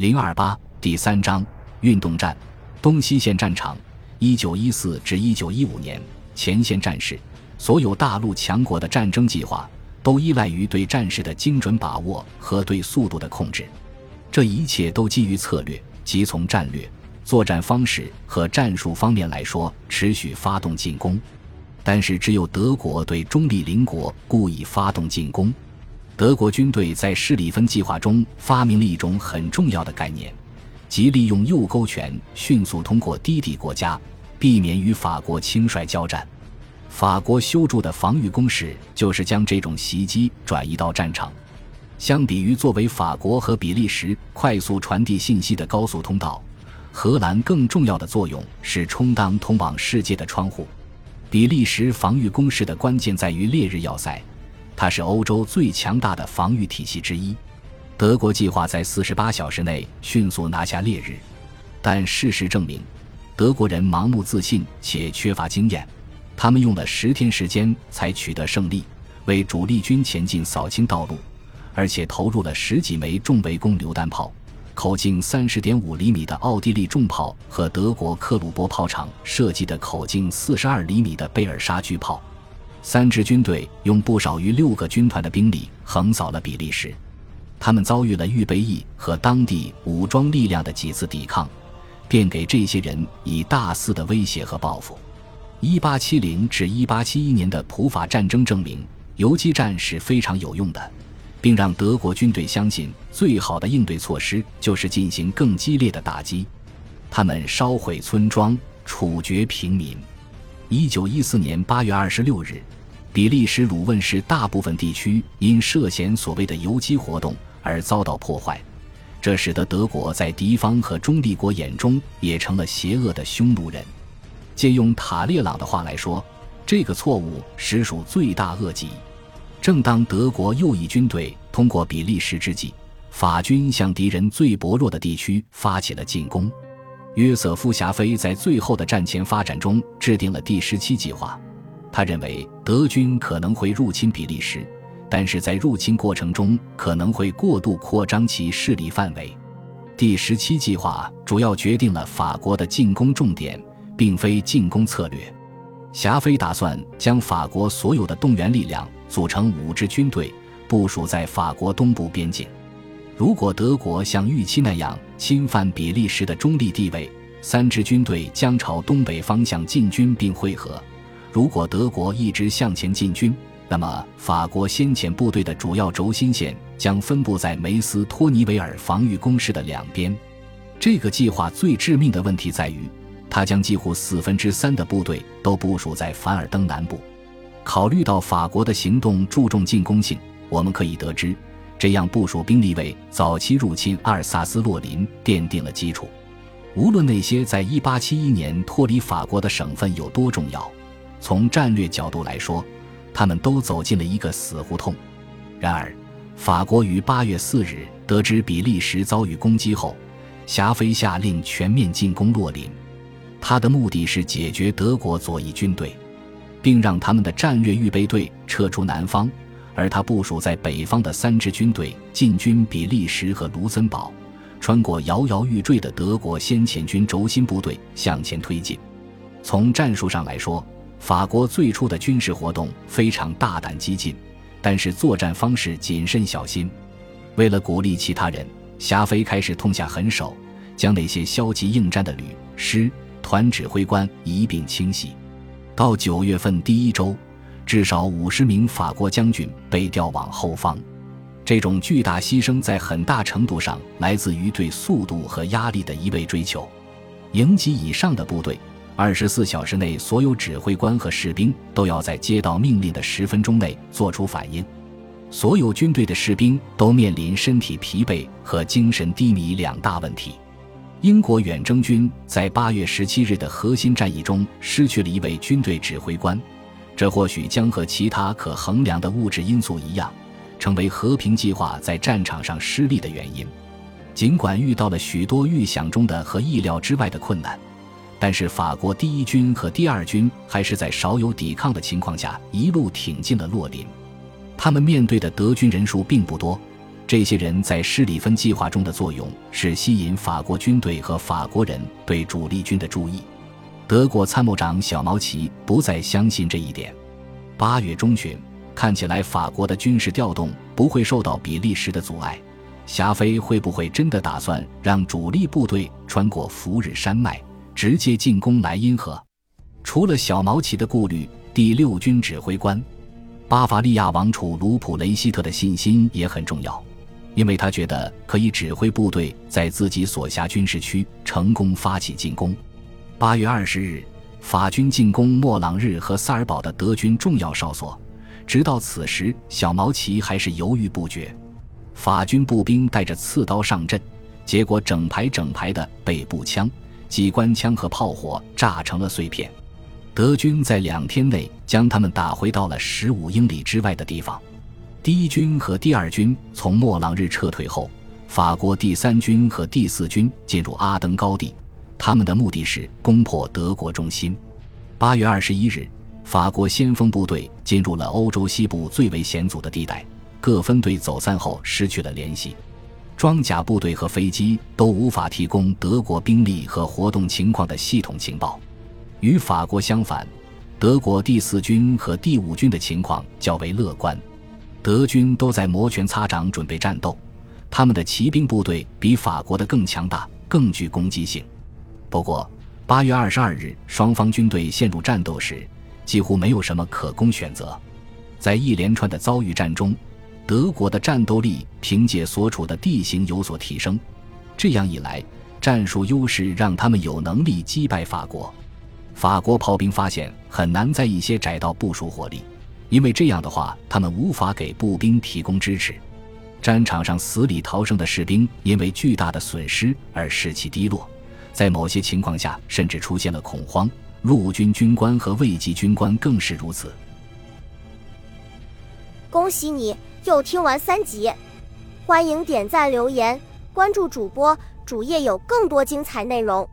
零二八第三章运动战，东西线战场，一九一四至一九一五年前线战事，所有大陆强国的战争计划都依赖于对战事的精准把握和对速度的控制，这一切都基于策略，即从战略、作战方式和战术方面来说，持续发动进攻。但是，只有德国对中立邻国故意发动进攻。德国军队在施里芬计划中发明了一种很重要的概念，即利用右勾拳迅速通过低地国家，避免与法国轻率交战。法国修筑的防御工事就是将这种袭击转移到战场。相比于作为法国和比利时快速传递信息的高速通道，荷兰更重要的作用是充当通往世界的窗户。比利时防御工事的关键在于烈日要塞。它是欧洲最强大的防御体系之一。德国计划在四十八小时内迅速拿下烈日，但事实证明，德国人盲目自信且缺乏经验。他们用了十天时间才取得胜利，为主力军前进扫清道路，而且投入了十几枚重围攻榴弹炮、口径三十点五厘米的奥地利重炮和德国克虏伯炮厂设计的口径四十二厘米的贝尔沙巨炮。三支军队用不少于六个军团的兵力横扫了比利时，他们遭遇了预备役和当地武装力量的几次抵抗，便给这些人以大肆的威胁和报复。一八七零至一八七一年的普法战争证明，游击战是非常有用的，并让德国军队相信最好的应对措施就是进行更激烈的打击。他们烧毁村庄，处决平民。一九一四年八月二十六日，比利时鲁汶市大部分地区因涉嫌所谓的游击活动而遭到破坏，这使得德国在敌方和中立国眼中也成了邪恶的匈奴人。借用塔列朗的话来说，这个错误实属罪大恶极。正当德国右翼军队通过比利时之际，法军向敌人最薄弱的地区发起了进攻。约瑟夫·霞飞在最后的战前发展中制定了第十七计划。他认为德军可能会入侵比利时，但是在入侵过程中可能会过度扩张其势力范围。第十七计划主要决定了法国的进攻重点，并非进攻策略。霞飞打算将法国所有的动员力量组成五支军队，部署在法国东部边境。如果德国像预期那样侵犯比利时的中立地位，三支军队将朝东北方向进军并汇合。如果德国一直向前进军，那么法国先遣部队的主要轴心线将分布在梅斯托尼维尔防御工事的两边。这个计划最致命的问题在于，它将几乎四分之三的部队都部署在凡尔登南部。考虑到法国的行动注重进攻性，我们可以得知。这样部署兵力为早期入侵阿尔萨斯洛林奠定了基础。无论那些在1871年脱离法国的省份有多重要，从战略角度来说，他们都走进了一个死胡同。然而，法国于8月4日得知比利时遭遇攻击后，霞飞下令全面进攻洛林。他的目的是解决德国左翼军队，并让他们的战略预备队撤出南方。而他部署在北方的三支军队进军比利时和卢森堡，穿过摇摇欲坠的德国先遣军轴心部队向前推进。从战术上来说，法国最初的军事活动非常大胆激进，但是作战方式谨慎小心。为了鼓励其他人，霞飞开始痛下狠手，将那些消极应战的旅、师、团指挥官一并清洗。到九月份第一周。至少五十名法国将军被调往后方，这种巨大牺牲在很大程度上来自于对速度和压力的一味追求。营级以上的部队，二十四小时内所有指挥官和士兵都要在接到命令的十分钟内做出反应。所有军队的士兵都面临身体疲惫和精神低迷两大问题。英国远征军在八月十七日的核心战役中失去了一位军队指挥官。这或许将和其他可衡量的物质因素一样，成为和平计划在战场上失利的原因。尽管遇到了许多预想中的和意料之外的困难，但是法国第一军和第二军还是在少有抵抗的情况下一路挺进了洛林。他们面对的德军人数并不多，这些人在施里芬计划中的作用是吸引法国军队和法国人对主力军的注意。德国参谋长小毛奇不再相信这一点。八月中旬，看起来法国的军事调动不会受到比利时的阻碍。霞飞会不会真的打算让主力部队穿过福日山脉，直接进攻莱茵河？除了小毛奇的顾虑，第六军指挥官巴伐利亚王储卢普雷希特的信心也很重要。因为他觉得可以指挥部队在自己所辖军事区成功发起进攻。八月二十日，法军进攻莫朗日和萨尔堡的德军重要哨所。直到此时，小毛奇还是犹豫不决。法军步兵带着刺刀上阵，结果整排整排的被步枪、机关枪和炮火炸成了碎片。德军在两天内将他们打回到了十五英里之外的地方。第一军和第二军从莫朗日撤退后，法国第三军和第四军进入阿登高地，他们的目的是攻破德国中心。八月二十一日，法国先锋部队进入了欧洲西部最为险阻的地带，各分队走散后失去了联系，装甲部队和飞机都无法提供德国兵力和活动情况的系统情报。与法国相反，德国第四军和第五军的情况较为乐观。德军都在摩拳擦掌准备战斗，他们的骑兵部队比法国的更强大、更具攻击性。不过，八月二十二日，双方军队陷入战斗时，几乎没有什么可供选择。在一连串的遭遇战中，德国的战斗力凭借所处的地形有所提升。这样一来，战术优势让他们有能力击败法国。法国炮兵发现很难在一些窄道部署火力。因为这样的话，他们无法给步兵提供支持。战场上死里逃生的士兵因为巨大的损失而士气低落，在某些情况下甚至出现了恐慌。陆军军官和卫级军官更是如此。恭喜你又听完三集，欢迎点赞、留言、关注主播，主页有更多精彩内容。